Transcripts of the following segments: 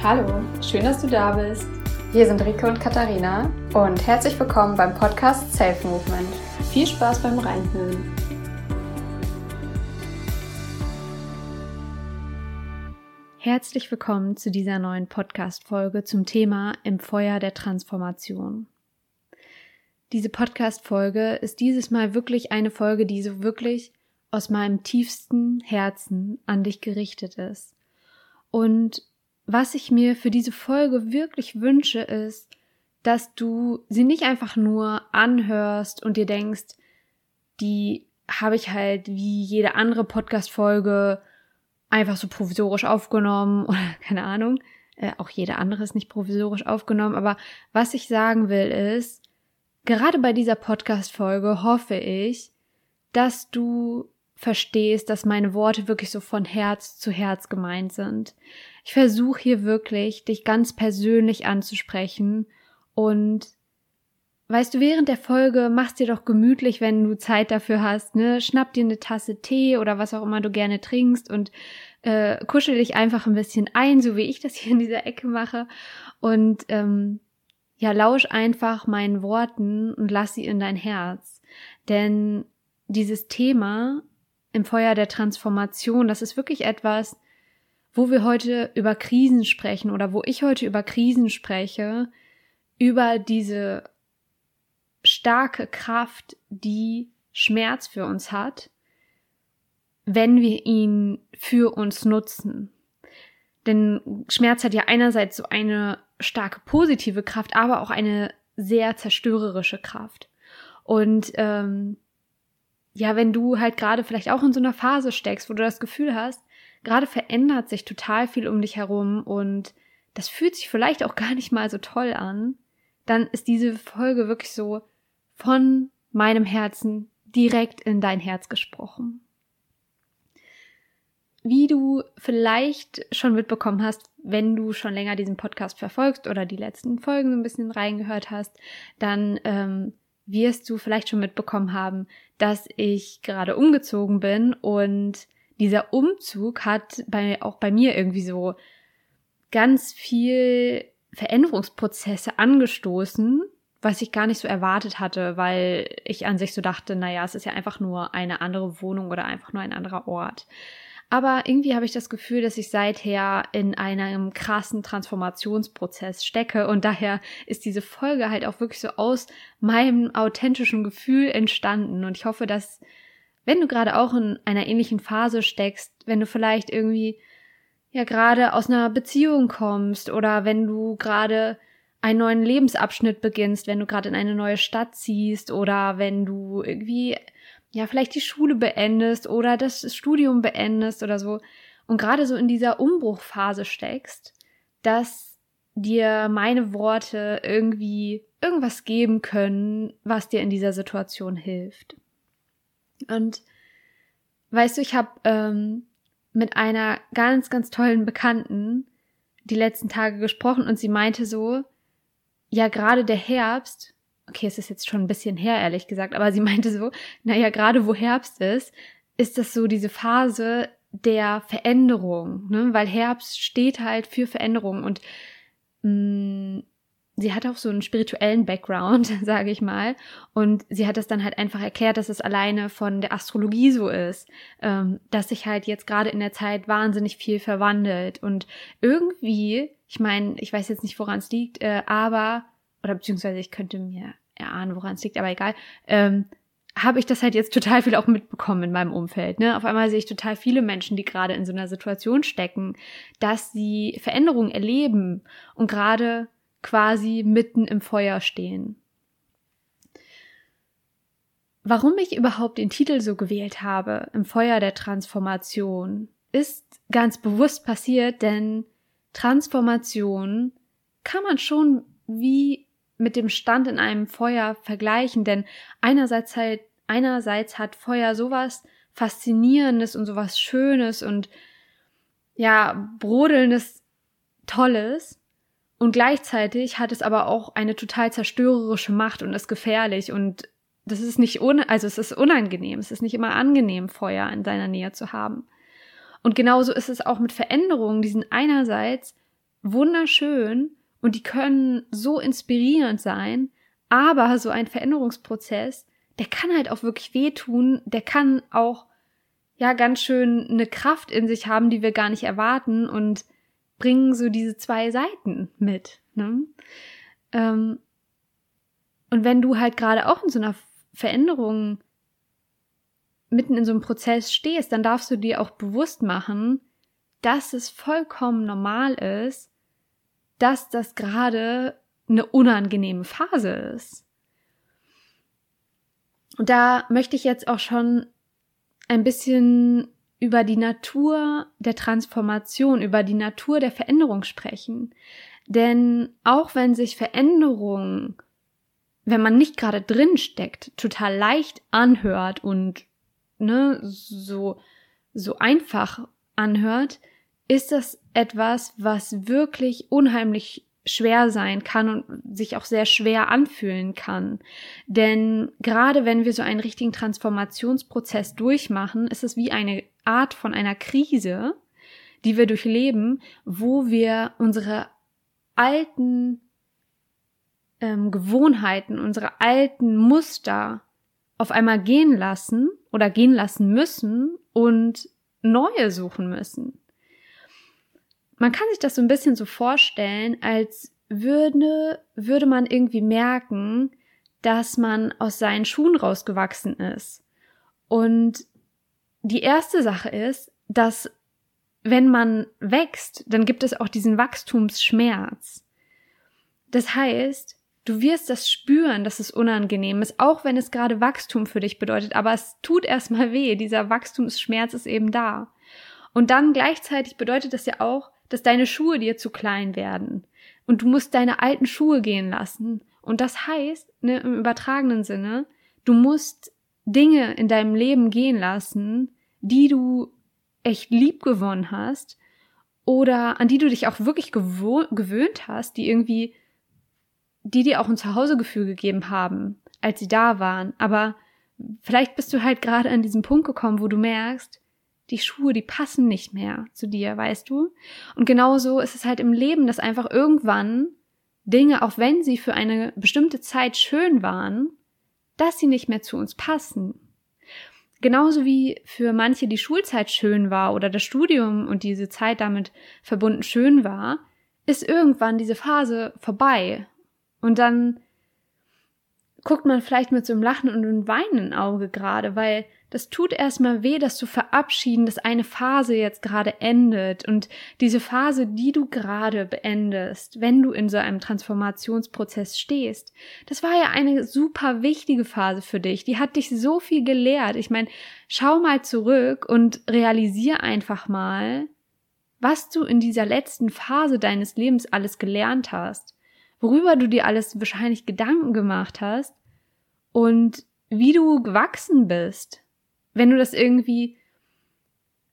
Hallo, schön, dass du da bist. Hier sind Rike und Katharina und herzlich willkommen beim Podcast Self Movement. Viel Spaß beim Reinhören. Herzlich willkommen zu dieser neuen Podcast-Folge zum Thema Im Feuer der Transformation. Diese Podcast-Folge ist dieses Mal wirklich eine Folge, die so wirklich aus meinem tiefsten Herzen an dich gerichtet ist. Und was ich mir für diese Folge wirklich wünsche, ist, dass du sie nicht einfach nur anhörst und dir denkst, die habe ich halt wie jede andere Podcast-Folge einfach so provisorisch aufgenommen oder keine Ahnung. Äh, auch jede andere ist nicht provisorisch aufgenommen. Aber was ich sagen will ist, gerade bei dieser Podcast-Folge hoffe ich, dass du verstehst, dass meine Worte wirklich so von Herz zu Herz gemeint sind. Ich versuche hier wirklich, dich ganz persönlich anzusprechen und weißt du, während der Folge machst dir doch gemütlich, wenn du Zeit dafür hast, ne? Schnapp dir eine Tasse Tee oder was auch immer du gerne trinkst und äh, kuschel dich einfach ein bisschen ein, so wie ich das hier in dieser Ecke mache und ähm, ja, lausch einfach meinen Worten und lass sie in dein Herz. Denn dieses Thema im Feuer der Transformation. Das ist wirklich etwas, wo wir heute über Krisen sprechen oder wo ich heute über Krisen spreche, über diese starke Kraft, die Schmerz für uns hat, wenn wir ihn für uns nutzen. Denn Schmerz hat ja einerseits so eine starke positive Kraft, aber auch eine sehr zerstörerische Kraft. Und ähm, ja, wenn du halt gerade vielleicht auch in so einer Phase steckst, wo du das Gefühl hast, gerade verändert sich total viel um dich herum und das fühlt sich vielleicht auch gar nicht mal so toll an, dann ist diese Folge wirklich so von meinem Herzen direkt in dein Herz gesprochen. Wie du vielleicht schon mitbekommen hast, wenn du schon länger diesen Podcast verfolgst oder die letzten Folgen so ein bisschen reingehört hast, dann ähm, wirst du vielleicht schon mitbekommen haben, dass ich gerade umgezogen bin und dieser Umzug hat bei, auch bei mir irgendwie so ganz viel Veränderungsprozesse angestoßen, was ich gar nicht so erwartet hatte, weil ich an sich so dachte, naja, es ist ja einfach nur eine andere Wohnung oder einfach nur ein anderer Ort. Aber irgendwie habe ich das Gefühl, dass ich seither in einem krassen Transformationsprozess stecke. Und daher ist diese Folge halt auch wirklich so aus meinem authentischen Gefühl entstanden. Und ich hoffe, dass wenn du gerade auch in einer ähnlichen Phase steckst, wenn du vielleicht irgendwie ja gerade aus einer Beziehung kommst oder wenn du gerade einen neuen Lebensabschnitt beginnst, wenn du gerade in eine neue Stadt ziehst oder wenn du irgendwie ja, vielleicht die Schule beendest oder das Studium beendest oder so und gerade so in dieser Umbruchphase steckst, dass dir meine Worte irgendwie irgendwas geben können, was dir in dieser Situation hilft. Und weißt du, ich habe ähm, mit einer ganz, ganz tollen Bekannten die letzten Tage gesprochen und sie meinte so, ja, gerade der Herbst okay, es ist jetzt schon ein bisschen her, ehrlich gesagt, aber sie meinte so, naja, gerade wo Herbst ist, ist das so diese Phase der Veränderung, ne? weil Herbst steht halt für Veränderung und mh, mm, sie hat auch so einen spirituellen Background, sage ich mal, und sie hat das dann halt einfach erklärt, dass es alleine von der Astrologie so ist, ähm, dass sich halt jetzt gerade in der Zeit wahnsinnig viel verwandelt und irgendwie, ich meine, ich weiß jetzt nicht, woran es liegt, äh, aber oder beziehungsweise ich könnte mir erahnen, woran es liegt, aber egal, ähm, habe ich das halt jetzt total viel auch mitbekommen in meinem Umfeld. Ne? Auf einmal sehe ich total viele Menschen, die gerade in so einer Situation stecken, dass sie Veränderungen erleben und gerade quasi mitten im Feuer stehen. Warum ich überhaupt den Titel so gewählt habe, im Feuer der Transformation, ist ganz bewusst passiert, denn Transformation kann man schon wie mit dem Stand in einem Feuer vergleichen, denn einerseits halt, einerseits hat Feuer sowas Faszinierendes und sowas Schönes und ja, brodelndes, Tolles. Und gleichzeitig hat es aber auch eine total zerstörerische Macht und ist gefährlich und das ist nicht un also es ist unangenehm, es ist nicht immer angenehm, Feuer in deiner Nähe zu haben. Und genauso ist es auch mit Veränderungen, die sind einerseits wunderschön und die können so inspirierend sein, aber so ein Veränderungsprozess, der kann halt auch wirklich wehtun, der kann auch ja ganz schön eine Kraft in sich haben, die wir gar nicht erwarten und bringen so diese zwei Seiten mit. Ne? Ähm, und wenn du halt gerade auch in so einer Veränderung mitten in so einem Prozess stehst, dann darfst du dir auch bewusst machen, dass es vollkommen normal ist, dass das gerade eine unangenehme Phase ist. Und da möchte ich jetzt auch schon ein bisschen über die Natur der Transformation, über die Natur der Veränderung sprechen. Denn auch wenn sich Veränderung, wenn man nicht gerade drin steckt, total leicht anhört und ne, so, so einfach anhört, ist das etwas, was wirklich unheimlich schwer sein kann und sich auch sehr schwer anfühlen kann. Denn gerade wenn wir so einen richtigen Transformationsprozess durchmachen, ist es wie eine Art von einer Krise, die wir durchleben, wo wir unsere alten ähm, Gewohnheiten, unsere alten Muster auf einmal gehen lassen oder gehen lassen müssen und neue suchen müssen. Man kann sich das so ein bisschen so vorstellen, als würde, würde man irgendwie merken, dass man aus seinen Schuhen rausgewachsen ist. Und die erste Sache ist, dass wenn man wächst, dann gibt es auch diesen Wachstumsschmerz. Das heißt, du wirst das spüren, dass es unangenehm ist, auch wenn es gerade Wachstum für dich bedeutet, aber es tut erstmal weh, dieser Wachstumsschmerz ist eben da. Und dann gleichzeitig bedeutet das ja auch, dass deine Schuhe dir zu klein werden und du musst deine alten Schuhe gehen lassen. Und das heißt, ne, im übertragenen Sinne, du musst Dinge in deinem Leben gehen lassen, die du echt lieb gewonnen hast oder an die du dich auch wirklich gewöhnt hast, die irgendwie, die dir auch ein Zuhausegefühl gegeben haben, als sie da waren. Aber vielleicht bist du halt gerade an diesem Punkt gekommen, wo du merkst, die Schuhe, die passen nicht mehr zu dir, weißt du? Und genauso ist es halt im Leben, dass einfach irgendwann Dinge, auch wenn sie für eine bestimmte Zeit schön waren, dass sie nicht mehr zu uns passen. Genauso wie für manche die Schulzeit schön war oder das Studium und diese Zeit damit verbunden schön war, ist irgendwann diese Phase vorbei. Und dann guckt man vielleicht mit so einem Lachen und einem weinenden Auge gerade, weil das tut erstmal weh, das zu verabschieden, dass eine Phase jetzt gerade endet und diese Phase, die du gerade beendest, wenn du in so einem Transformationsprozess stehst, das war ja eine super wichtige Phase für dich. Die hat dich so viel gelehrt. Ich meine, schau mal zurück und realisier einfach mal, was du in dieser letzten Phase deines Lebens alles gelernt hast, worüber du dir alles wahrscheinlich Gedanken gemacht hast und wie du gewachsen bist. Wenn du das irgendwie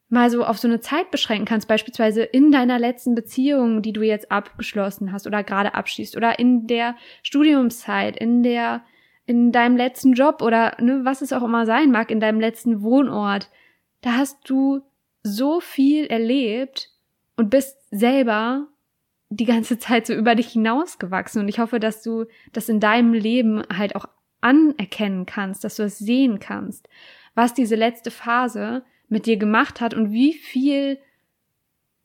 mal so auf so eine Zeit beschränken kannst, beispielsweise in deiner letzten Beziehung, die du jetzt abgeschlossen hast oder gerade abschließt oder in der Studiumszeit, in der in deinem letzten Job oder ne, was es auch immer sein mag, in deinem letzten Wohnort, da hast du so viel erlebt und bist selber die ganze Zeit so über dich hinausgewachsen und ich hoffe, dass du das in deinem Leben halt auch anerkennen kannst, dass du es sehen kannst was diese letzte Phase mit dir gemacht hat und wie viel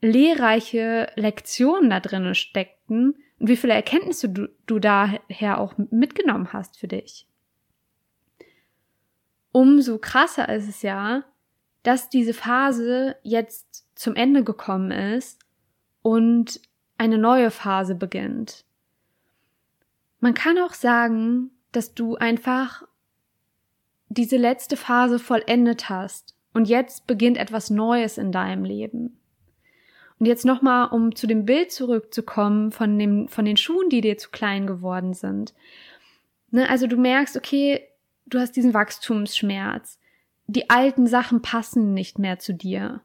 lehrreiche Lektionen da drinnen steckten und wie viele Erkenntnisse du, du daher auch mitgenommen hast für dich. Umso krasser ist es ja, dass diese Phase jetzt zum Ende gekommen ist und eine neue Phase beginnt. Man kann auch sagen, dass du einfach diese letzte Phase vollendet hast und jetzt beginnt etwas Neues in deinem Leben. Und jetzt nochmal, um zu dem Bild zurückzukommen von, dem, von den Schuhen, die dir zu klein geworden sind. Ne, also du merkst, okay, du hast diesen Wachstumsschmerz. Die alten Sachen passen nicht mehr zu dir.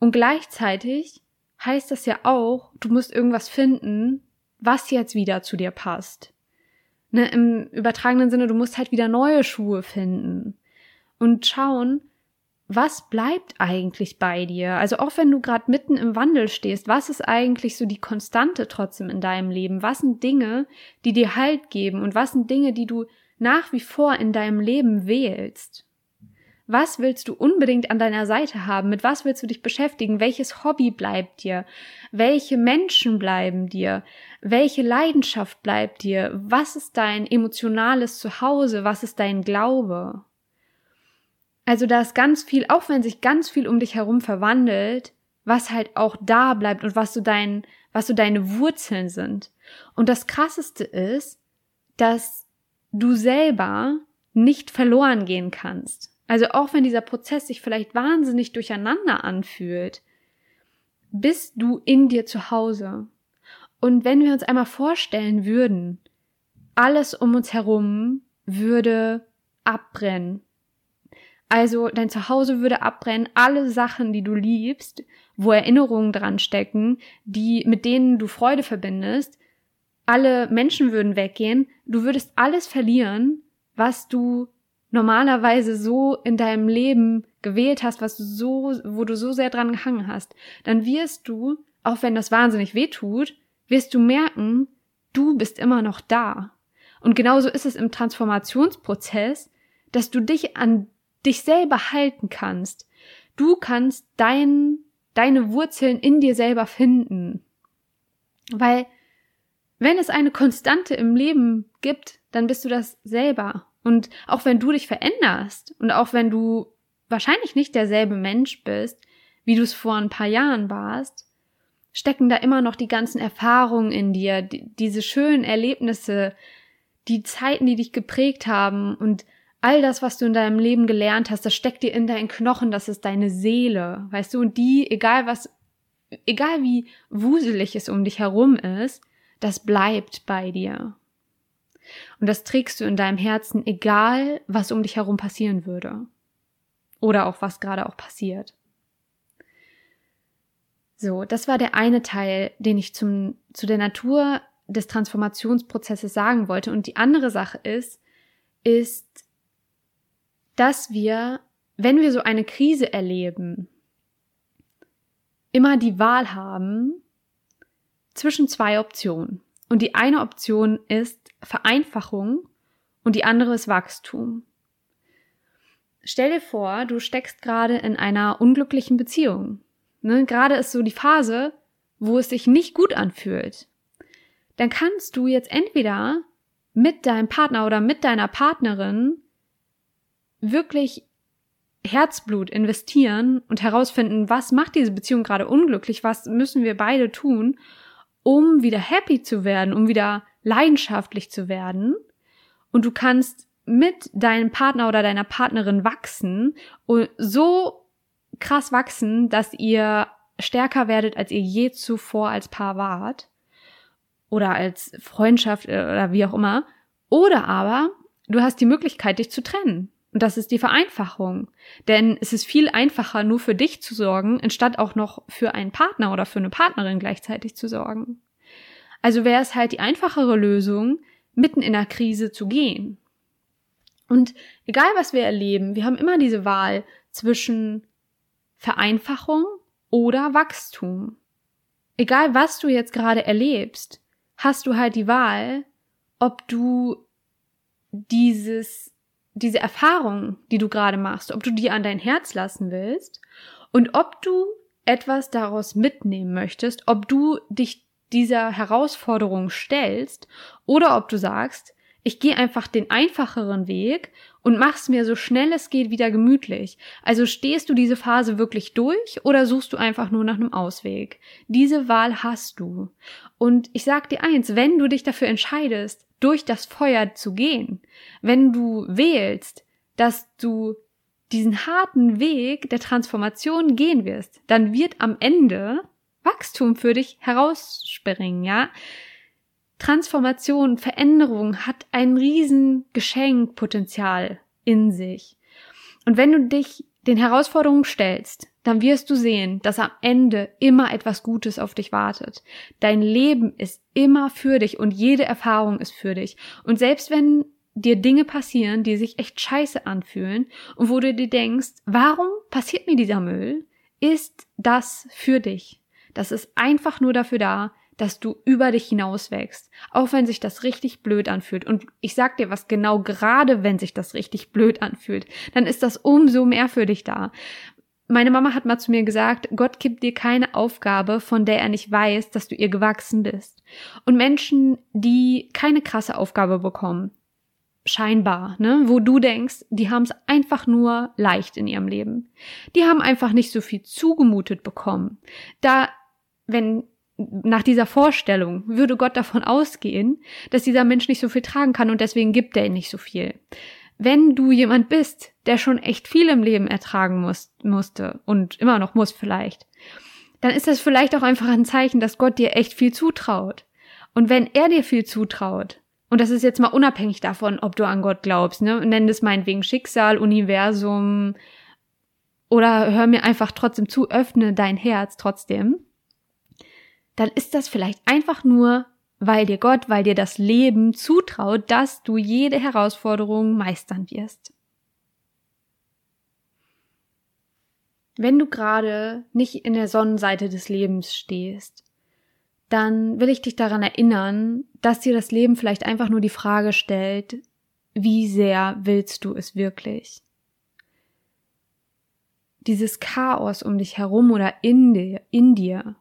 Und gleichzeitig heißt das ja auch, du musst irgendwas finden, was jetzt wieder zu dir passt ne, im übertragenen Sinne, du musst halt wieder neue Schuhe finden und schauen, was bleibt eigentlich bei dir? Also auch wenn du gerade mitten im Wandel stehst, was ist eigentlich so die Konstante trotzdem in deinem Leben? Was sind Dinge, die dir Halt geben und was sind Dinge, die du nach wie vor in deinem Leben wählst? Was willst du unbedingt an deiner Seite haben? Mit was willst du dich beschäftigen? Welches Hobby bleibt dir? Welche Menschen bleiben dir? Welche Leidenschaft bleibt dir? Was ist dein emotionales Zuhause? Was ist dein Glaube? Also da ist ganz viel, auch wenn sich ganz viel um dich herum verwandelt, was halt auch da bleibt und was so dein, was so deine Wurzeln sind. Und das krasseste ist, dass du selber nicht verloren gehen kannst. Also auch wenn dieser Prozess sich vielleicht wahnsinnig durcheinander anfühlt, bist du in dir zu Hause. Und wenn wir uns einmal vorstellen würden, alles um uns herum würde abbrennen, also dein Zuhause würde abbrennen, alle Sachen, die du liebst, wo Erinnerungen dran stecken, die mit denen du Freude verbindest, alle Menschen würden weggehen, du würdest alles verlieren, was du normalerweise so in deinem Leben gewählt hast, was du so, wo du so sehr dran gehangen hast, dann wirst du, auch wenn das wahnsinnig weh tut, wirst du merken, du bist immer noch da. Und genauso ist es im Transformationsprozess, dass du dich an dich selber halten kannst. Du kannst dein, deine Wurzeln in dir selber finden. Weil wenn es eine Konstante im Leben gibt, dann bist du das selber. Und auch wenn du dich veränderst und auch wenn du wahrscheinlich nicht derselbe Mensch bist, wie du es vor ein paar Jahren warst, stecken da immer noch die ganzen Erfahrungen in dir, die, diese schönen Erlebnisse, die Zeiten, die dich geprägt haben und all das, was du in deinem Leben gelernt hast, das steckt dir in deinen Knochen, das ist deine Seele, weißt du, und die, egal was, egal wie wuselig es um dich herum ist, das bleibt bei dir. Und das trägst du in deinem Herzen, egal was um dich herum passieren würde. Oder auch was gerade auch passiert. So, das war der eine Teil, den ich zum, zu der Natur des Transformationsprozesses sagen wollte. Und die andere Sache ist, ist, dass wir, wenn wir so eine Krise erleben, immer die Wahl haben zwischen zwei Optionen. Und die eine Option ist Vereinfachung und die andere ist Wachstum. Stell dir vor, du steckst gerade in einer unglücklichen Beziehung. Ne? Gerade ist so die Phase, wo es sich nicht gut anfühlt. Dann kannst du jetzt entweder mit deinem Partner oder mit deiner Partnerin wirklich Herzblut investieren und herausfinden, was macht diese Beziehung gerade unglücklich, was müssen wir beide tun, um wieder happy zu werden, um wieder leidenschaftlich zu werden. Und du kannst mit deinem Partner oder deiner Partnerin wachsen und so krass wachsen, dass ihr stärker werdet, als ihr je zuvor als Paar wart. Oder als Freundschaft äh, oder wie auch immer. Oder aber du hast die Möglichkeit, dich zu trennen. Und das ist die Vereinfachung. Denn es ist viel einfacher, nur für dich zu sorgen, anstatt auch noch für einen Partner oder für eine Partnerin gleichzeitig zu sorgen. Also wäre es halt die einfachere Lösung, mitten in der Krise zu gehen. Und egal was wir erleben, wir haben immer diese Wahl zwischen Vereinfachung oder Wachstum. Egal was du jetzt gerade erlebst, hast du halt die Wahl, ob du dieses diese Erfahrung, die du gerade machst, ob du die an dein Herz lassen willst und ob du etwas daraus mitnehmen möchtest, ob du dich dieser Herausforderung stellst oder ob du sagst, ich gehe einfach den einfacheren Weg und mach's mir so schnell es geht wieder gemütlich. Also stehst du diese Phase wirklich durch oder suchst du einfach nur nach einem Ausweg? Diese Wahl hast du. Und ich sag dir eins, wenn du dich dafür entscheidest, durch das Feuer zu gehen. Wenn du wählst, dass du diesen harten Weg der Transformation gehen wirst, dann wird am Ende Wachstum für dich herausspringen, ja? Transformation, Veränderung hat ein riesen Geschenkpotenzial in sich. Und wenn du dich den Herausforderungen stellst, dann wirst du sehen, dass am Ende immer etwas Gutes auf dich wartet. Dein Leben ist immer für dich und jede Erfahrung ist für dich. Und selbst wenn dir Dinge passieren, die sich echt scheiße anfühlen und wo du dir denkst, warum passiert mir dieser Müll? Ist das für dich? Das ist einfach nur dafür da, dass du über dich hinaus wächst, auch wenn sich das richtig blöd anfühlt. Und ich sag dir was genau, gerade wenn sich das richtig blöd anfühlt, dann ist das umso mehr für dich da. Meine Mama hat mal zu mir gesagt, Gott gibt dir keine Aufgabe, von der er nicht weiß, dass du ihr gewachsen bist. Und Menschen, die keine krasse Aufgabe bekommen, scheinbar, ne, wo du denkst, die haben es einfach nur leicht in ihrem Leben. Die haben einfach nicht so viel zugemutet bekommen. Da, wenn nach dieser Vorstellung würde Gott davon ausgehen, dass dieser Mensch nicht so viel tragen kann und deswegen gibt er ihn nicht so viel. Wenn du jemand bist, der schon echt viel im Leben ertragen muss, musste und immer noch muss vielleicht, dann ist das vielleicht auch einfach ein Zeichen, dass Gott dir echt viel zutraut. Und wenn er dir viel zutraut, und das ist jetzt mal unabhängig davon, ob du an Gott glaubst, ne? Nenn es meinetwegen Schicksal, Universum oder hör mir einfach trotzdem zu, öffne dein Herz trotzdem. Dann ist das vielleicht einfach nur, weil dir Gott, weil dir das Leben zutraut, dass du jede Herausforderung meistern wirst. Wenn du gerade nicht in der Sonnenseite des Lebens stehst, dann will ich dich daran erinnern, dass dir das Leben vielleicht einfach nur die Frage stellt, wie sehr willst du es wirklich? Dieses Chaos um dich herum oder in dir, in dir,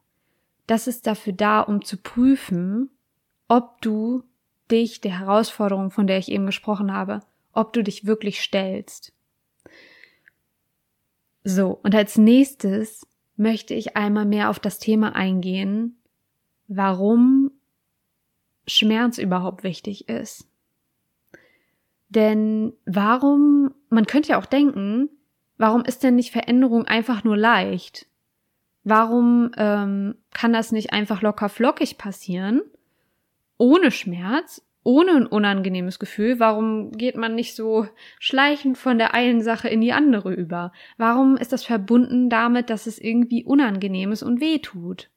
das ist dafür da, um zu prüfen, ob du dich der Herausforderung, von der ich eben gesprochen habe, ob du dich wirklich stellst. So, und als nächstes möchte ich einmal mehr auf das Thema eingehen, warum Schmerz überhaupt wichtig ist. Denn warum, man könnte ja auch denken, warum ist denn nicht Veränderung einfach nur leicht? Warum ähm, kann das nicht einfach locker flockig passieren, ohne Schmerz, ohne ein unangenehmes Gefühl? Warum geht man nicht so schleichend von der einen Sache in die andere über? Warum ist das verbunden damit, dass es irgendwie unangenehm ist und weh tut?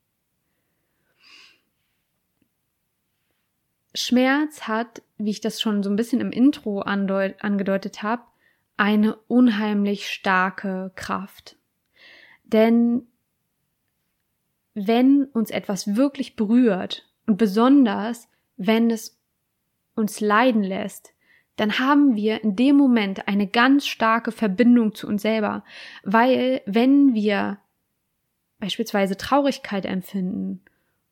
Schmerz hat, wie ich das schon so ein bisschen im Intro angedeutet habe, eine unheimlich starke Kraft. Denn wenn uns etwas wirklich berührt und besonders wenn es uns leiden lässt, dann haben wir in dem Moment eine ganz starke Verbindung zu uns selber, weil wenn wir beispielsweise Traurigkeit empfinden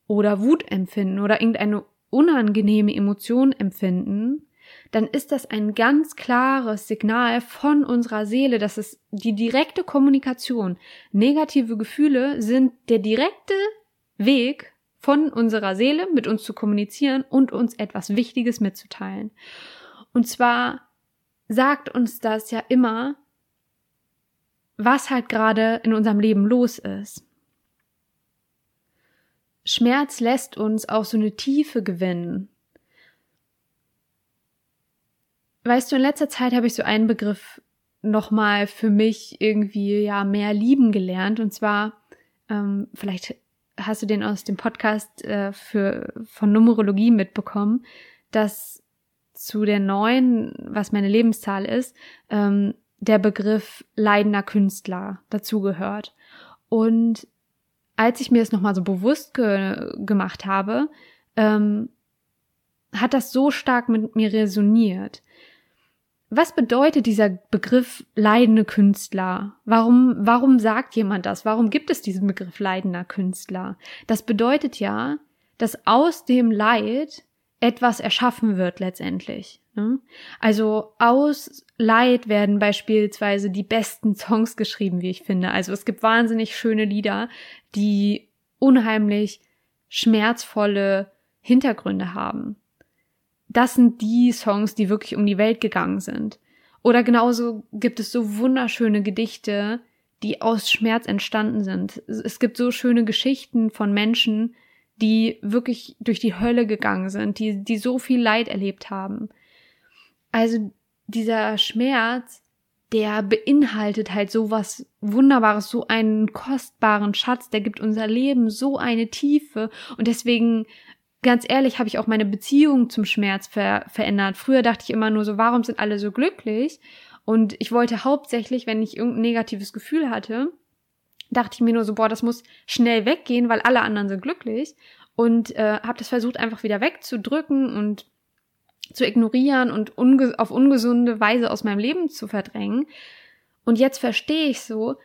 oder Wut empfinden oder irgendeine unangenehme Emotionen empfinden, dann ist das ein ganz klares Signal von unserer Seele, dass es die direkte Kommunikation. Negative Gefühle sind der direkte Weg von unserer Seele mit uns zu kommunizieren und uns etwas Wichtiges mitzuteilen. Und zwar sagt uns das ja immer, was halt gerade in unserem Leben los ist. Schmerz lässt uns auch so eine Tiefe gewinnen. Weißt du, in letzter Zeit habe ich so einen Begriff nochmal für mich irgendwie ja mehr lieben gelernt und zwar ähm, vielleicht hast du den aus dem Podcast äh, für von Numerologie mitbekommen, dass zu der neuen, was meine Lebenszahl ist, ähm, der Begriff leidender Künstler dazugehört. Und als ich mir das nochmal so bewusst ge gemacht habe, ähm, hat das so stark mit mir resoniert. Was bedeutet dieser Begriff leidende Künstler? Warum, warum sagt jemand das? Warum gibt es diesen Begriff leidender Künstler? Das bedeutet ja, dass aus dem Leid etwas erschaffen wird letztendlich. Ne? Also aus Leid werden beispielsweise die besten Songs geschrieben, wie ich finde. Also es gibt wahnsinnig schöne Lieder, die unheimlich schmerzvolle Hintergründe haben. Das sind die Songs, die wirklich um die Welt gegangen sind. Oder genauso gibt es so wunderschöne Gedichte, die aus Schmerz entstanden sind. Es gibt so schöne Geschichten von Menschen, die wirklich durch die Hölle gegangen sind, die, die so viel Leid erlebt haben. Also dieser Schmerz, der beinhaltet halt so was Wunderbares, so einen kostbaren Schatz, der gibt unser Leben so eine Tiefe und deswegen ganz ehrlich, habe ich auch meine Beziehung zum Schmerz ver verändert. Früher dachte ich immer nur so, warum sind alle so glücklich? Und ich wollte hauptsächlich, wenn ich irgendein negatives Gefühl hatte, dachte ich mir nur so, boah, das muss schnell weggehen, weil alle anderen sind glücklich. Und äh, habe das versucht einfach wieder wegzudrücken und zu ignorieren und unge auf ungesunde Weise aus meinem Leben zu verdrängen. Und jetzt verstehe ich so,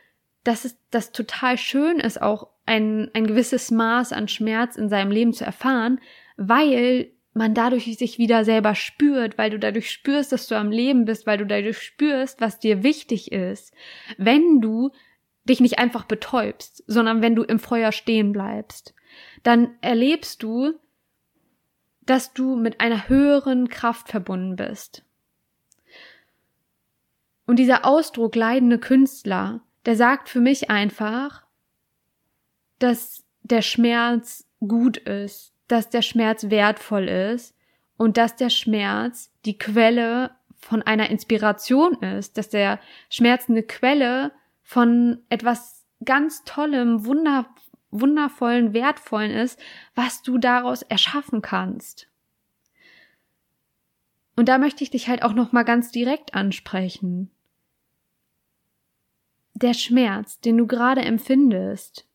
dass es das total schön ist, auch ein, ein gewisses Maß an Schmerz in seinem Leben zu erfahren, weil man dadurch sich wieder selber spürt, weil du dadurch spürst, dass du am Leben bist, weil du dadurch spürst, was dir wichtig ist. Wenn du dich nicht einfach betäubst, sondern wenn du im Feuer stehen bleibst, dann erlebst du, dass du mit einer höheren Kraft verbunden bist. Und dieser Ausdruck leidende Künstler, der sagt für mich einfach, dass der Schmerz gut ist, dass der Schmerz wertvoll ist und dass der Schmerz die Quelle von einer Inspiration ist, dass der Schmerz eine Quelle von etwas ganz Tollem, wunder, wundervollen, wertvollen ist, was du daraus erschaffen kannst. Und da möchte ich dich halt auch noch mal ganz direkt ansprechen. Der Schmerz, den du gerade empfindest,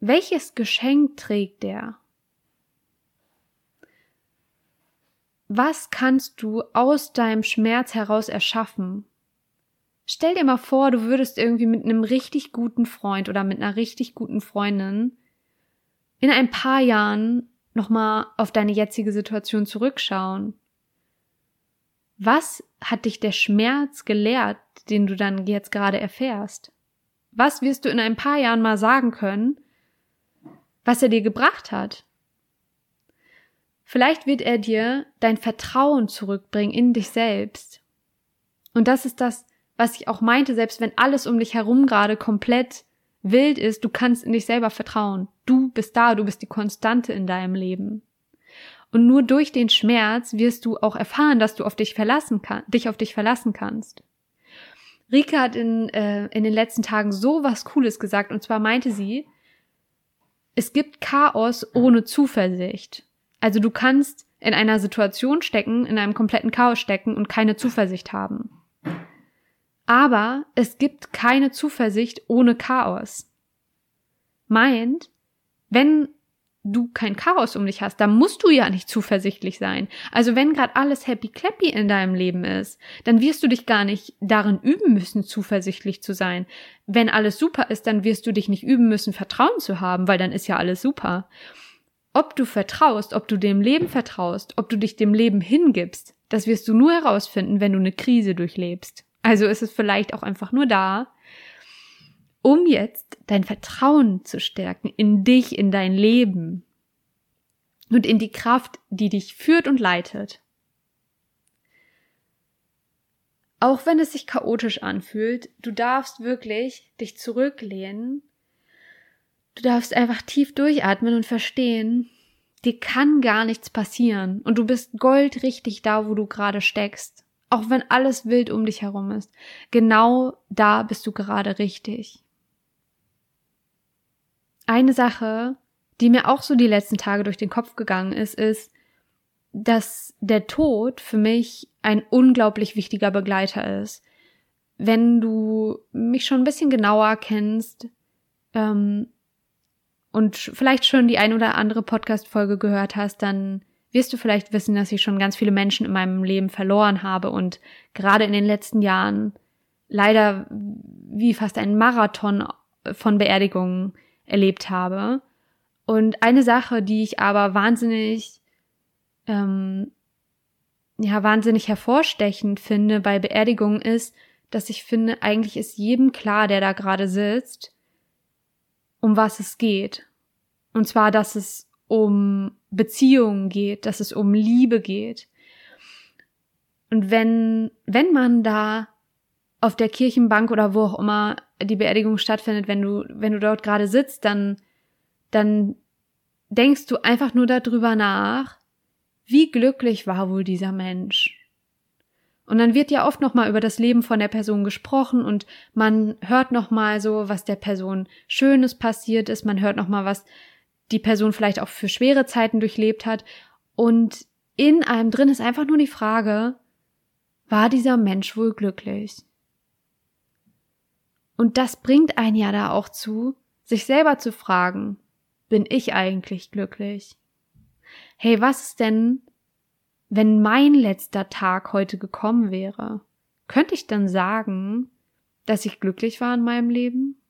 welches Geschenk trägt der? Was kannst du aus deinem Schmerz heraus erschaffen? Stell dir mal vor, du würdest irgendwie mit einem richtig guten Freund oder mit einer richtig guten Freundin in ein paar Jahren nochmal auf deine jetzige Situation zurückschauen. Was hat dich der Schmerz gelehrt, den du dann jetzt gerade erfährst? Was wirst du in ein paar Jahren mal sagen können, was er dir gebracht hat. Vielleicht wird er dir dein Vertrauen zurückbringen in dich selbst. Und das ist das, was ich auch meinte, selbst wenn alles um dich herum gerade komplett wild ist, du kannst in dich selber vertrauen. Du bist da, du bist die Konstante in deinem Leben. Und nur durch den Schmerz wirst du auch erfahren, dass du auf dich verlassen kann, dich auf dich verlassen kannst. Rika hat in, äh, in den letzten Tagen so was Cooles gesagt, und zwar meinte sie, es gibt Chaos ohne Zuversicht. Also du kannst in einer Situation stecken, in einem kompletten Chaos stecken und keine Zuversicht haben. Aber es gibt keine Zuversicht ohne Chaos. Meint, wenn du kein Chaos um dich hast, dann musst du ja nicht zuversichtlich sein. Also wenn gerade alles happy clappy in deinem Leben ist, dann wirst du dich gar nicht darin üben müssen, zuversichtlich zu sein. Wenn alles super ist, dann wirst du dich nicht üben müssen, Vertrauen zu haben, weil dann ist ja alles super. Ob du vertraust, ob du dem Leben vertraust, ob du dich dem Leben hingibst, das wirst du nur herausfinden, wenn du eine Krise durchlebst. Also ist es vielleicht auch einfach nur da, um jetzt dein Vertrauen zu stärken in dich, in dein Leben und in die Kraft, die dich führt und leitet. Auch wenn es sich chaotisch anfühlt, du darfst wirklich dich zurücklehnen. Du darfst einfach tief durchatmen und verstehen, dir kann gar nichts passieren und du bist goldrichtig da, wo du gerade steckst. Auch wenn alles wild um dich herum ist. Genau da bist du gerade richtig eine Sache, die mir auch so die letzten Tage durch den Kopf gegangen ist, ist, dass der Tod für mich ein unglaublich wichtiger Begleiter ist. Wenn du mich schon ein bisschen genauer kennst ähm, und vielleicht schon die ein oder andere Podcast-Folge gehört hast, dann wirst du vielleicht wissen, dass ich schon ganz viele Menschen in meinem Leben verloren habe und gerade in den letzten Jahren leider wie fast ein Marathon von Beerdigungen erlebt habe. Und eine Sache, die ich aber wahnsinnig, ähm, ja, wahnsinnig hervorstechend finde bei Beerdigungen ist, dass ich finde, eigentlich ist jedem klar, der da gerade sitzt, um was es geht. Und zwar, dass es um Beziehungen geht, dass es um Liebe geht. Und wenn, wenn man da auf der Kirchenbank oder wo auch immer die Beerdigung stattfindet, wenn du, wenn du dort gerade sitzt, dann, dann denkst du einfach nur darüber nach, wie glücklich war wohl dieser Mensch. Und dann wird ja oft nochmal über das Leben von der Person gesprochen und man hört nochmal so, was der Person Schönes passiert ist, man hört nochmal, was die Person vielleicht auch für schwere Zeiten durchlebt hat. Und in einem drin ist einfach nur die Frage, war dieser Mensch wohl glücklich? Und das bringt einen ja da auch zu, sich selber zu fragen, bin ich eigentlich glücklich? Hey, was ist denn, wenn mein letzter Tag heute gekommen wäre? Könnte ich dann sagen, dass ich glücklich war in meinem Leben?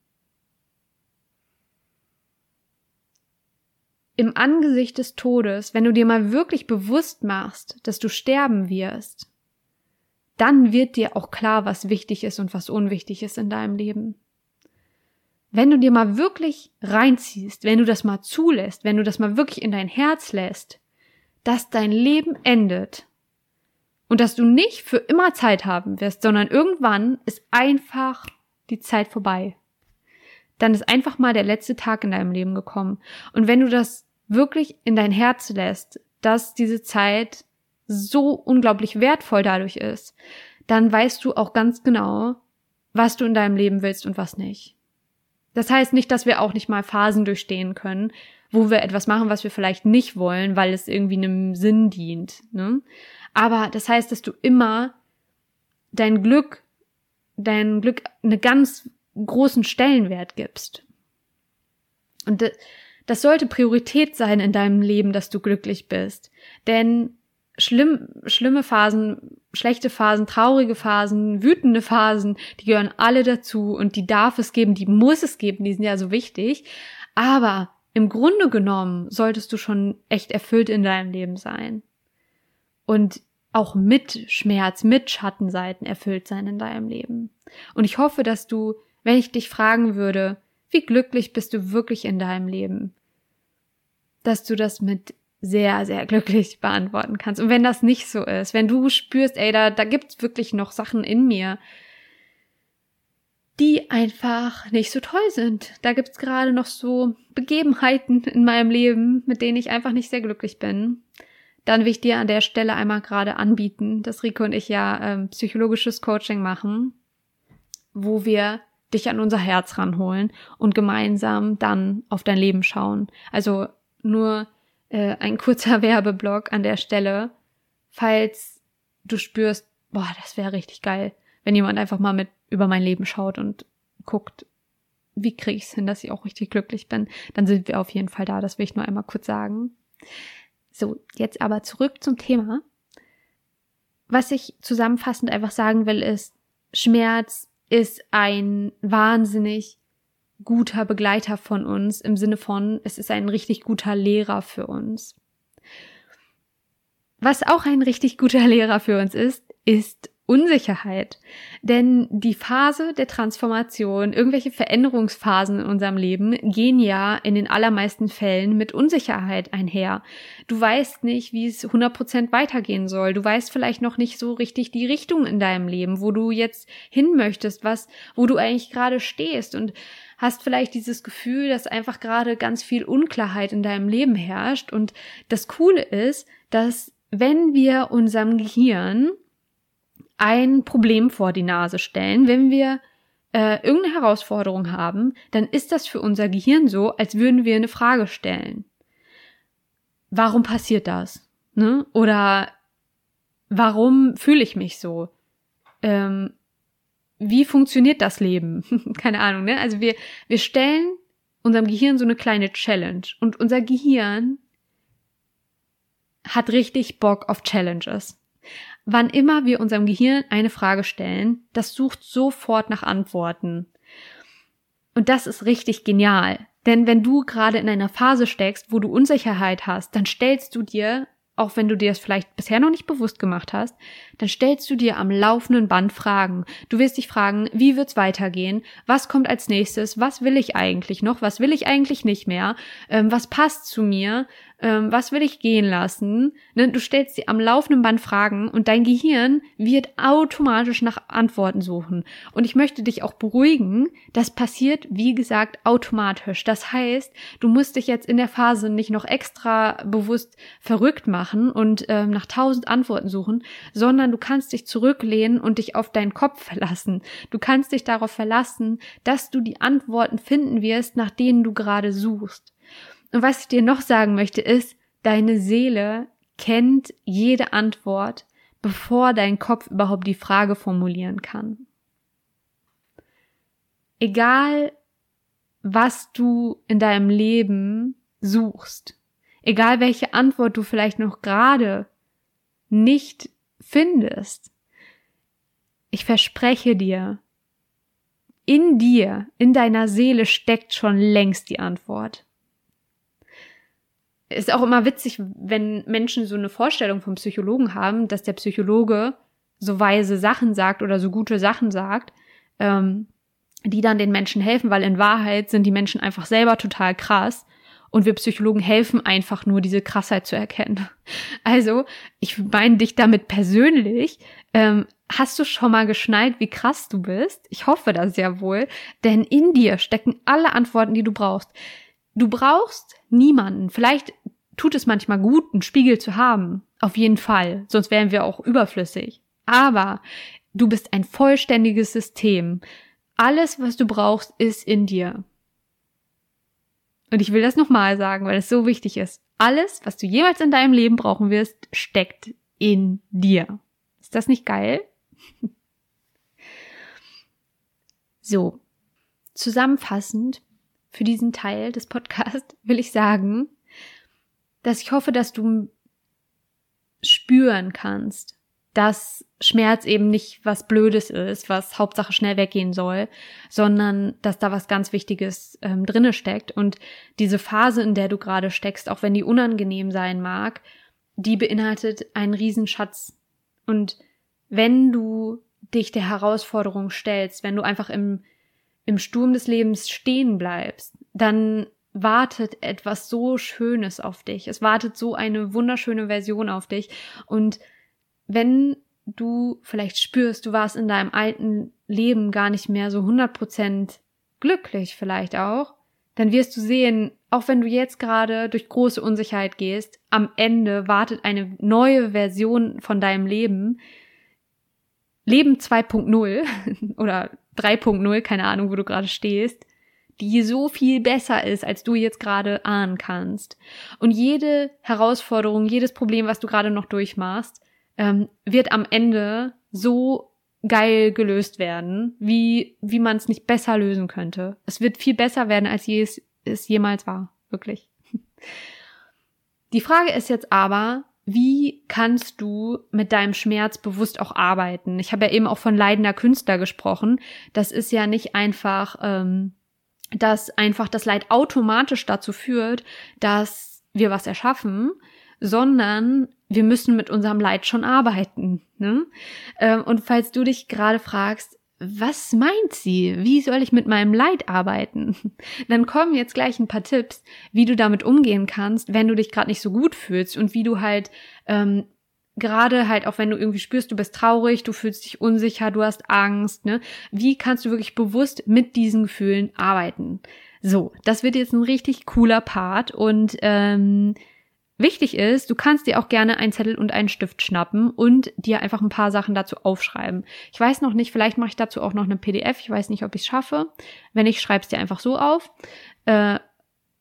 Im Angesicht des Todes, wenn du dir mal wirklich bewusst machst, dass du sterben wirst, dann wird dir auch klar, was wichtig ist und was unwichtig ist in deinem Leben. Wenn du dir mal wirklich reinziehst, wenn du das mal zulässt, wenn du das mal wirklich in dein Herz lässt, dass dein Leben endet und dass du nicht für immer Zeit haben wirst, sondern irgendwann ist einfach die Zeit vorbei. Dann ist einfach mal der letzte Tag in deinem Leben gekommen. Und wenn du das wirklich in dein Herz lässt, dass diese Zeit so unglaublich wertvoll dadurch ist, dann weißt du auch ganz genau, was du in deinem Leben willst und was nicht. Das heißt nicht, dass wir auch nicht mal Phasen durchstehen können, wo wir etwas machen, was wir vielleicht nicht wollen, weil es irgendwie einem Sinn dient. Ne? Aber das heißt, dass du immer dein Glück, dein Glück eine ganz großen Stellenwert gibst. Und das sollte Priorität sein in deinem Leben, dass du glücklich bist. Denn schlimm, schlimme Phasen, schlechte Phasen, traurige Phasen, wütende Phasen, die gehören alle dazu und die darf es geben, die muss es geben, die sind ja so wichtig. Aber im Grunde genommen solltest du schon echt erfüllt in deinem Leben sein. Und auch mit Schmerz, mit Schattenseiten erfüllt sein in deinem Leben. Und ich hoffe, dass du, wenn ich dich fragen würde, wie glücklich bist du wirklich in deinem Leben, dass du das mit sehr, sehr glücklich beantworten kannst. Und wenn das nicht so ist, wenn du spürst, ey, da, da gibt's wirklich noch Sachen in mir, die einfach nicht so toll sind. Da gibt's gerade noch so Begebenheiten in meinem Leben, mit denen ich einfach nicht sehr glücklich bin. Dann will ich dir an der Stelle einmal gerade anbieten, dass Rico und ich ja ähm, psychologisches Coaching machen, wo wir dich an unser Herz ranholen und gemeinsam dann auf dein Leben schauen. Also nur äh, ein kurzer Werbeblock an der Stelle, falls du spürst, boah, das wäre richtig geil, wenn jemand einfach mal mit über mein Leben schaut und guckt, wie kriege ich es hin, dass ich auch richtig glücklich bin, dann sind wir auf jeden Fall da. Das will ich nur einmal kurz sagen. So, jetzt aber zurück zum Thema. Was ich zusammenfassend einfach sagen will, ist, Schmerz ist ein wahnsinnig guter Begleiter von uns im Sinne von, es ist ein richtig guter Lehrer für uns. Was auch ein richtig guter Lehrer für uns ist, ist Unsicherheit. Denn die Phase der Transformation, irgendwelche Veränderungsphasen in unserem Leben gehen ja in den allermeisten Fällen mit Unsicherheit einher. Du weißt nicht, wie es 100% weitergehen soll. Du weißt vielleicht noch nicht so richtig die Richtung in deinem Leben, wo du jetzt hin möchtest, was, wo du eigentlich gerade stehst und hast vielleicht dieses Gefühl, dass einfach gerade ganz viel Unklarheit in deinem Leben herrscht. Und das Coole ist, dass wenn wir unserem Gehirn ein Problem vor die Nase stellen, wenn wir äh, irgendeine Herausforderung haben, dann ist das für unser Gehirn so, als würden wir eine Frage stellen. Warum passiert das? Ne? Oder warum fühle ich mich so? Ähm, wie funktioniert das Leben? Keine Ahnung, ne? Also wir, wir stellen unserem Gehirn so eine kleine Challenge und unser Gehirn hat richtig Bock auf Challenges. Wann immer wir unserem Gehirn eine Frage stellen, das sucht sofort nach Antworten. Und das ist richtig genial. Denn wenn du gerade in einer Phase steckst, wo du Unsicherheit hast, dann stellst du dir auch wenn du dir das vielleicht bisher noch nicht bewusst gemacht hast, dann stellst du dir am laufenden Band Fragen. Du wirst dich fragen, wie wird's weitergehen? Was kommt als nächstes? Was will ich eigentlich noch? Was will ich eigentlich nicht mehr? Ähm, was passt zu mir? Ähm, was will ich gehen lassen? Ne? Du stellst dir am laufenden Band Fragen und dein Gehirn wird automatisch nach Antworten suchen. Und ich möchte dich auch beruhigen, das passiert, wie gesagt, automatisch. Das heißt, du musst dich jetzt in der Phase nicht noch extra bewusst verrückt machen und ähm, nach tausend Antworten suchen, sondern du kannst dich zurücklehnen und dich auf deinen Kopf verlassen. Du kannst dich darauf verlassen, dass du die Antworten finden wirst, nach denen du gerade suchst. Und was ich dir noch sagen möchte ist, deine Seele kennt jede Antwort, bevor dein Kopf überhaupt die Frage formulieren kann. Egal, was du in deinem Leben suchst, egal welche Antwort du vielleicht noch gerade nicht findest, ich verspreche dir, in dir, in deiner Seele steckt schon längst die Antwort. Ist auch immer witzig, wenn Menschen so eine Vorstellung vom Psychologen haben, dass der Psychologe so weise Sachen sagt oder so gute Sachen sagt, ähm, die dann den Menschen helfen, weil in Wahrheit sind die Menschen einfach selber total krass und wir Psychologen helfen einfach nur, diese Krassheit zu erkennen. Also, ich meine dich damit persönlich. Ähm, hast du schon mal geschnallt, wie krass du bist? Ich hoffe das ja wohl, denn in dir stecken alle Antworten, die du brauchst. Du brauchst niemanden. Vielleicht tut es manchmal gut, einen Spiegel zu haben. Auf jeden Fall. Sonst wären wir auch überflüssig. Aber du bist ein vollständiges System. Alles, was du brauchst, ist in dir. Und ich will das nochmal sagen, weil es so wichtig ist. Alles, was du jemals in deinem Leben brauchen wirst, steckt in dir. Ist das nicht geil? so. Zusammenfassend für diesen Teil des Podcasts will ich sagen, dass ich hoffe, dass du spüren kannst, dass Schmerz eben nicht was Blödes ist, was Hauptsache schnell weggehen soll, sondern dass da was ganz Wichtiges ähm, drinne steckt. Und diese Phase, in der du gerade steckst, auch wenn die unangenehm sein mag, die beinhaltet einen Riesenschatz. Und wenn du dich der Herausforderung stellst, wenn du einfach im, im Sturm des Lebens stehen bleibst, dann wartet etwas so Schönes auf dich. Es wartet so eine wunderschöne Version auf dich. Und wenn du vielleicht spürst, du warst in deinem alten Leben gar nicht mehr so 100% glücklich vielleicht auch, dann wirst du sehen, auch wenn du jetzt gerade durch große Unsicherheit gehst, am Ende wartet eine neue Version von deinem Leben. Leben 2.0 oder 3.0, keine Ahnung, wo du gerade stehst, die so viel besser ist, als du jetzt gerade ahnen kannst. Und jede Herausforderung, jedes Problem, was du gerade noch durchmachst, ähm, wird am Ende so geil gelöst werden, wie, wie man es nicht besser lösen könnte. Es wird viel besser werden, als je es, es jemals war. Wirklich. Die Frage ist jetzt aber, wie kannst du mit deinem Schmerz bewusst auch arbeiten? Ich habe ja eben auch von leidender Künstler gesprochen. Das ist ja nicht einfach, ähm, dass einfach das Leid automatisch dazu führt, dass wir was erschaffen, sondern wir müssen mit unserem Leid schon arbeiten. Ne? Ähm, und falls du dich gerade fragst, was meint sie? Wie soll ich mit meinem Leid arbeiten? Dann kommen jetzt gleich ein paar Tipps, wie du damit umgehen kannst, wenn du dich gerade nicht so gut fühlst und wie du halt ähm, gerade halt auch wenn du irgendwie spürst, du bist traurig, du fühlst dich unsicher, du hast Angst, ne? Wie kannst du wirklich bewusst mit diesen Gefühlen arbeiten? So, das wird jetzt ein richtig cooler Part und ähm, Wichtig ist, du kannst dir auch gerne einen Zettel und einen Stift schnappen und dir einfach ein paar Sachen dazu aufschreiben. Ich weiß noch nicht, vielleicht mache ich dazu auch noch eine PDF. Ich weiß nicht, ob ich es schaffe. Wenn nicht, schreib's dir einfach so auf. Äh,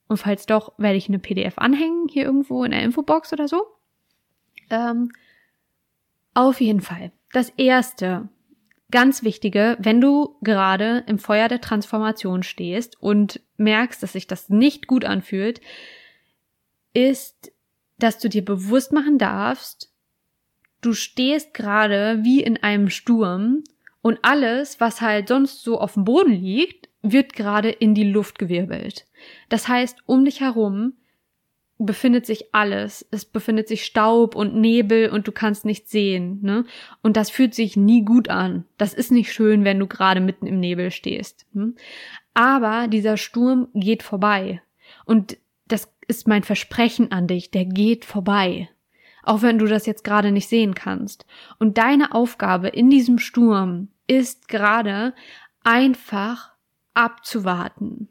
und falls doch, werde ich eine PDF anhängen, hier irgendwo in der Infobox oder so. Ähm, auf jeden Fall. Das erste, ganz wichtige, wenn du gerade im Feuer der Transformation stehst und merkst, dass sich das nicht gut anfühlt, ist dass du dir bewusst machen darfst, du stehst gerade wie in einem Sturm und alles, was halt sonst so auf dem Boden liegt, wird gerade in die Luft gewirbelt. Das heißt, um dich herum befindet sich alles. Es befindet sich Staub und Nebel und du kannst nichts sehen, ne? Und das fühlt sich nie gut an. Das ist nicht schön, wenn du gerade mitten im Nebel stehst. Hm? Aber dieser Sturm geht vorbei. Und das ist mein Versprechen an dich, der geht vorbei. Auch wenn du das jetzt gerade nicht sehen kannst. Und deine Aufgabe in diesem Sturm ist gerade einfach abzuwarten.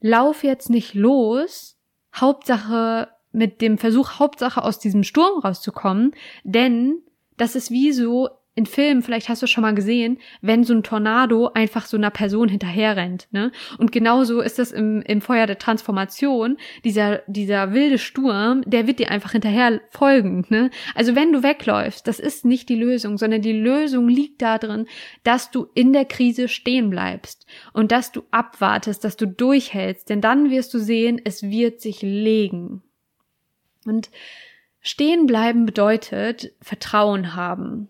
Lauf jetzt nicht los, Hauptsache mit dem Versuch, Hauptsache aus diesem Sturm rauszukommen, denn das ist wie so in Filmen, vielleicht hast du schon mal gesehen, wenn so ein Tornado einfach so einer Person hinterher rennt, ne? Und genauso ist das im, im Feuer der Transformation, dieser, dieser wilde Sturm, der wird dir einfach hinterher folgen, ne? Also wenn du wegläufst, das ist nicht die Lösung, sondern die Lösung liegt darin, dass du in der Krise stehen bleibst und dass du abwartest, dass du durchhältst, denn dann wirst du sehen, es wird sich legen. Und stehen bleiben bedeutet Vertrauen haben.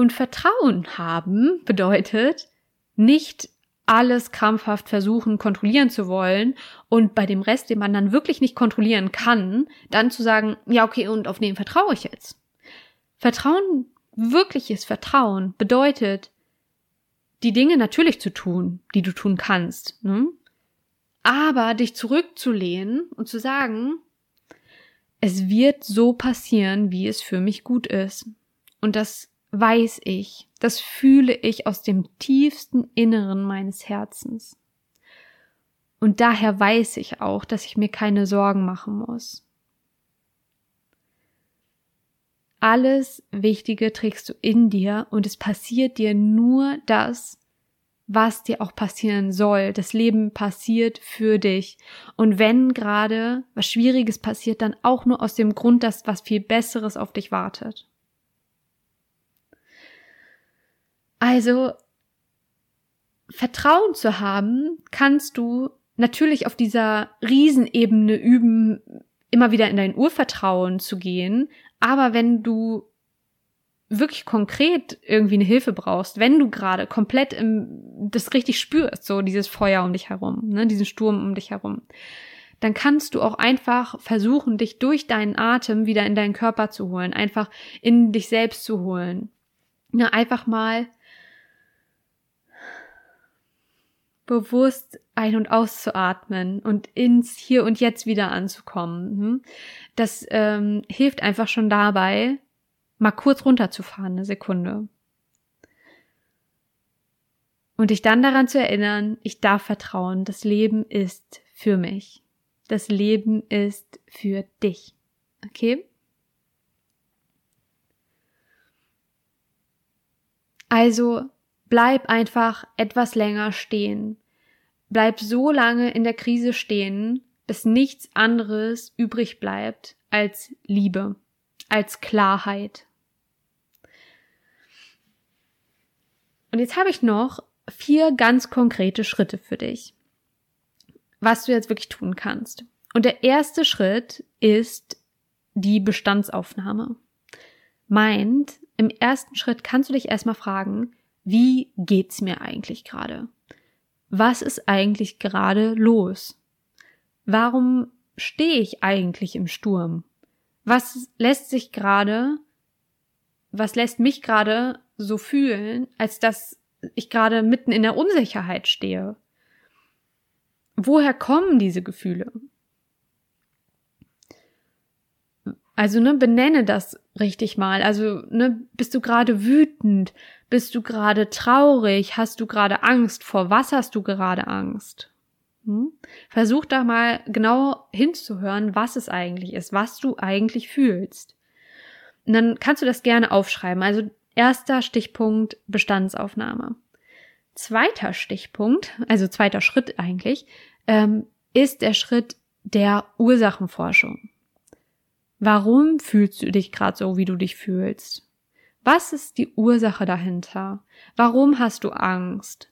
Und Vertrauen haben bedeutet nicht alles krampfhaft versuchen, kontrollieren zu wollen und bei dem Rest, den man dann wirklich nicht kontrollieren kann, dann zu sagen, ja, okay, und auf den vertraue ich jetzt. Vertrauen, wirkliches Vertrauen bedeutet, die Dinge natürlich zu tun, die du tun kannst, ne? aber dich zurückzulehnen und zu sagen, es wird so passieren, wie es für mich gut ist. Und das weiß ich, das fühle ich aus dem tiefsten Inneren meines Herzens. Und daher weiß ich auch, dass ich mir keine Sorgen machen muss. Alles Wichtige trägst du in dir und es passiert dir nur das, was dir auch passieren soll. Das Leben passiert für dich. Und wenn gerade was Schwieriges passiert, dann auch nur aus dem Grund, dass was viel Besseres auf dich wartet. Also Vertrauen zu haben, kannst du natürlich auf dieser Riesenebene üben, immer wieder in dein Urvertrauen zu gehen. Aber wenn du wirklich konkret irgendwie eine Hilfe brauchst, wenn du gerade komplett im, das richtig spürst, so dieses Feuer um dich herum, ne, diesen Sturm um dich herum, dann kannst du auch einfach versuchen, dich durch deinen Atem wieder in deinen Körper zu holen, einfach in dich selbst zu holen. Ja, einfach mal bewusst ein- und auszuatmen und ins Hier und Jetzt wieder anzukommen. Hm? Das ähm, hilft einfach schon dabei, mal kurz runterzufahren, eine Sekunde. Und dich dann daran zu erinnern, ich darf vertrauen, das Leben ist für mich. Das Leben ist für dich. Okay? Also bleib einfach etwas länger stehen. Bleib so lange in der Krise stehen, bis nichts anderes übrig bleibt als Liebe, als Klarheit. Und jetzt habe ich noch vier ganz konkrete Schritte für dich, was du jetzt wirklich tun kannst. Und der erste Schritt ist die Bestandsaufnahme. Meint, im ersten Schritt kannst du dich erstmal fragen, wie geht's mir eigentlich gerade? Was ist eigentlich gerade los? Warum stehe ich eigentlich im Sturm? Was lässt sich gerade, was lässt mich gerade so fühlen, als dass ich gerade mitten in der Unsicherheit stehe? Woher kommen diese Gefühle? Also, ne, benenne das richtig mal. Also, ne, bist du gerade wütend? Bist du gerade traurig? Hast du gerade Angst? Vor was hast du gerade Angst? Hm? Versuch da mal genau hinzuhören, was es eigentlich ist, was du eigentlich fühlst. Und dann kannst du das gerne aufschreiben. Also erster Stichpunkt Bestandsaufnahme. Zweiter Stichpunkt, also zweiter Schritt eigentlich, ähm, ist der Schritt der Ursachenforschung. Warum fühlst du dich gerade so, wie du dich fühlst? Was ist die Ursache dahinter? Warum hast du Angst?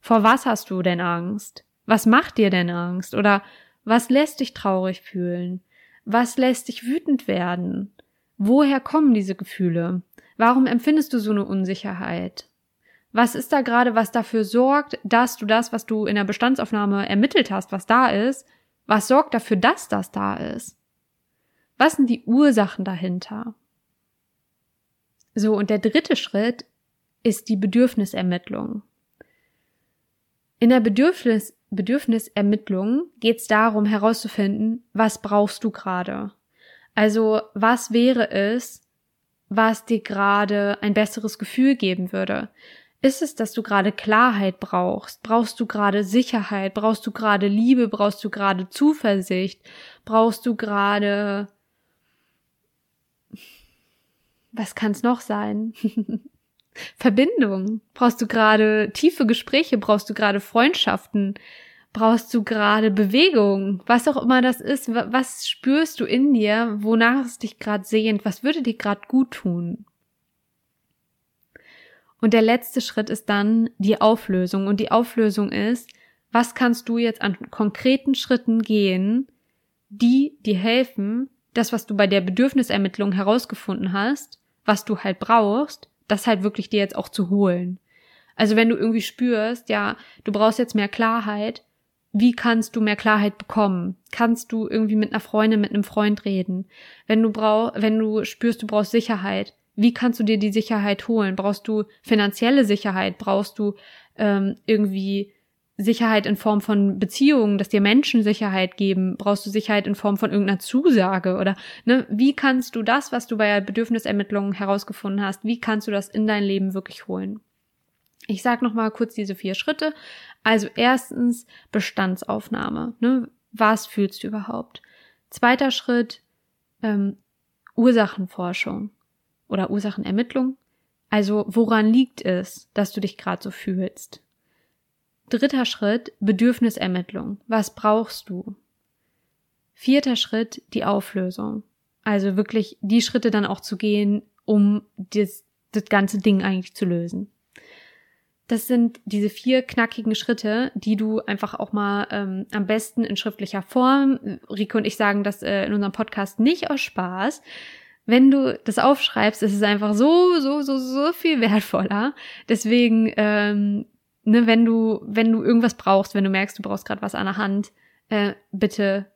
Vor was hast du denn Angst? Was macht dir denn Angst? Oder was lässt dich traurig fühlen? Was lässt dich wütend werden? Woher kommen diese Gefühle? Warum empfindest du so eine Unsicherheit? Was ist da gerade, was dafür sorgt, dass du das, was du in der Bestandsaufnahme ermittelt hast, was da ist, was sorgt dafür, dass das da ist? Was sind die Ursachen dahinter? So, und der dritte Schritt ist die Bedürfnisermittlung. In der Bedürfnis, Bedürfnisermittlung geht es darum herauszufinden, was brauchst du gerade? Also, was wäre es, was dir gerade ein besseres Gefühl geben würde? Ist es, dass du gerade Klarheit brauchst? Brauchst du gerade Sicherheit? Brauchst du gerade Liebe? Brauchst du gerade Zuversicht? Brauchst du gerade was kann es noch sein? Verbindung. Brauchst du gerade tiefe Gespräche? Brauchst du gerade Freundschaften? Brauchst du gerade Bewegung? Was auch immer das ist, was spürst du in dir? Wonach es dich gerade sehnt? Was würde dir gerade gut tun? Und der letzte Schritt ist dann die Auflösung. Und die Auflösung ist, was kannst du jetzt an konkreten Schritten gehen, die dir helfen, das, was du bei der Bedürfnisermittlung herausgefunden hast, was du halt brauchst, das halt wirklich dir jetzt auch zu holen. Also wenn du irgendwie spürst, ja, du brauchst jetzt mehr Klarheit, wie kannst du mehr Klarheit bekommen? Kannst du irgendwie mit einer Freundin, mit einem Freund reden? Wenn du brauch, wenn du spürst, du brauchst Sicherheit, wie kannst du dir die Sicherheit holen? Brauchst du finanzielle Sicherheit? Brauchst du ähm, irgendwie Sicherheit in Form von Beziehungen, dass dir Menschen Sicherheit geben? Brauchst du Sicherheit in Form von irgendeiner Zusage? Oder ne, wie kannst du das, was du bei der Bedürfnisermittlung herausgefunden hast, wie kannst du das in dein Leben wirklich holen? Ich sag noch mal kurz diese vier Schritte. Also erstens Bestandsaufnahme. Ne? Was fühlst du überhaupt? Zweiter Schritt ähm, Ursachenforschung oder Ursachenermittlung. Also woran liegt es, dass du dich gerade so fühlst? Dritter Schritt, Bedürfnisermittlung. Was brauchst du? Vierter Schritt, die Auflösung. Also wirklich die Schritte dann auch zu gehen, um das, das ganze Ding eigentlich zu lösen. Das sind diese vier knackigen Schritte, die du einfach auch mal ähm, am besten in schriftlicher Form, Rico und ich sagen das äh, in unserem Podcast nicht aus Spaß, wenn du das aufschreibst, ist es einfach so, so, so, so viel wertvoller. Deswegen ähm, ne, wenn du, wenn du irgendwas brauchst, wenn du merkst, du brauchst gerade was an der Hand, äh, bitte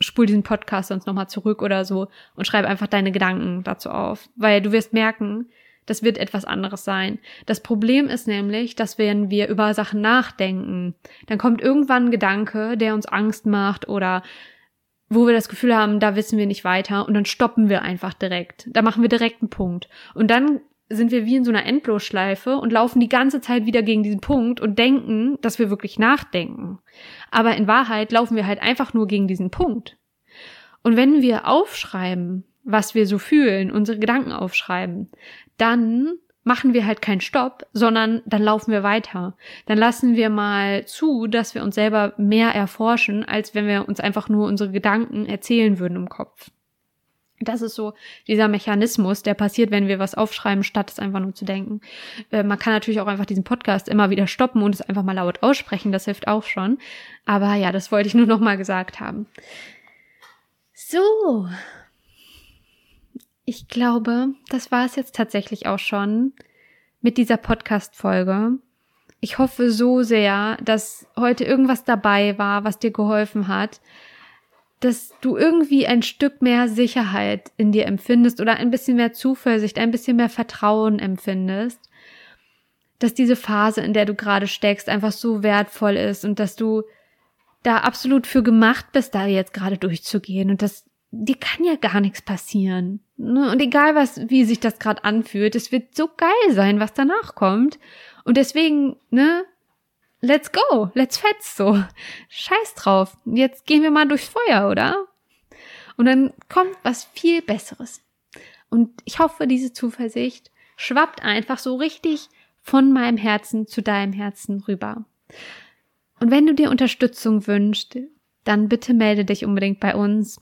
spul diesen Podcast sonst nochmal zurück oder so und schreib einfach deine Gedanken dazu auf. Weil du wirst merken, das wird etwas anderes sein. Das Problem ist nämlich, dass wenn wir über Sachen nachdenken, dann kommt irgendwann ein Gedanke, der uns Angst macht oder wo wir das Gefühl haben, da wissen wir nicht weiter und dann stoppen wir einfach direkt. Da machen wir direkt einen Punkt. Und dann sind wir wie in so einer Endlosschleife und laufen die ganze Zeit wieder gegen diesen Punkt und denken, dass wir wirklich nachdenken. Aber in Wahrheit laufen wir halt einfach nur gegen diesen Punkt. Und wenn wir aufschreiben, was wir so fühlen, unsere Gedanken aufschreiben, dann machen wir halt keinen Stopp, sondern dann laufen wir weiter. Dann lassen wir mal zu, dass wir uns selber mehr erforschen, als wenn wir uns einfach nur unsere Gedanken erzählen würden im Kopf. Das ist so dieser Mechanismus, der passiert, wenn wir was aufschreiben, statt es einfach nur zu denken. Äh, man kann natürlich auch einfach diesen Podcast immer wieder stoppen und es einfach mal laut aussprechen, das hilft auch schon. Aber ja, das wollte ich nur noch mal gesagt haben. So. Ich glaube, das war es jetzt tatsächlich auch schon mit dieser Podcast-Folge. Ich hoffe so sehr, dass heute irgendwas dabei war, was dir geholfen hat dass du irgendwie ein Stück mehr Sicherheit in dir empfindest oder ein bisschen mehr Zuversicht, ein bisschen mehr Vertrauen empfindest, dass diese Phase, in der du gerade steckst, einfach so wertvoll ist und dass du da absolut für gemacht bist, da jetzt gerade durchzugehen und dass dir kann ja gar nichts passieren. Ne? Und egal was, wie sich das gerade anfühlt, es wird so geil sein, was danach kommt. Und deswegen, ne, let's go, let's fetz so. Scheiß drauf. Jetzt gehen wir mal durchs Feuer, oder? Und dann kommt was viel Besseres. Und ich hoffe, diese Zuversicht schwappt einfach so richtig von meinem Herzen zu deinem Herzen rüber. Und wenn du dir Unterstützung wünschst, dann bitte melde dich unbedingt bei uns.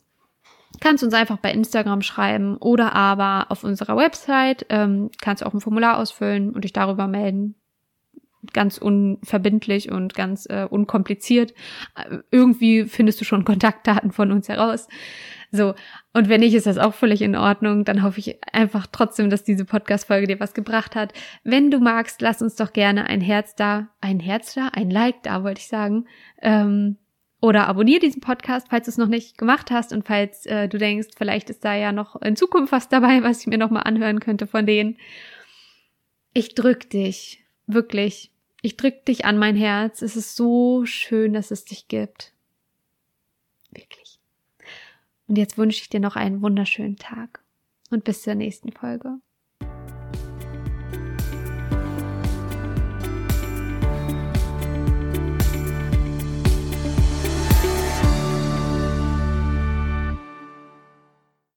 Kannst uns einfach bei Instagram schreiben oder aber auf unserer Website ähm, kannst du auch ein Formular ausfüllen und dich darüber melden ganz unverbindlich und ganz äh, unkompliziert. Irgendwie findest du schon Kontaktdaten von uns heraus. So, und wenn nicht, ist das auch völlig in Ordnung. Dann hoffe ich einfach trotzdem, dass diese Podcast-Folge dir was gebracht hat. Wenn du magst, lass uns doch gerne ein Herz da, ein Herz da, ein Like da, wollte ich sagen. Ähm, oder abonniere diesen Podcast, falls du es noch nicht gemacht hast und falls äh, du denkst, vielleicht ist da ja noch in Zukunft was dabei, was ich mir noch mal anhören könnte von denen. Ich drück dich wirklich ich drück dich an mein Herz. Es ist so schön, dass es dich gibt. Wirklich. Und jetzt wünsche ich dir noch einen wunderschönen Tag und bis zur nächsten Folge.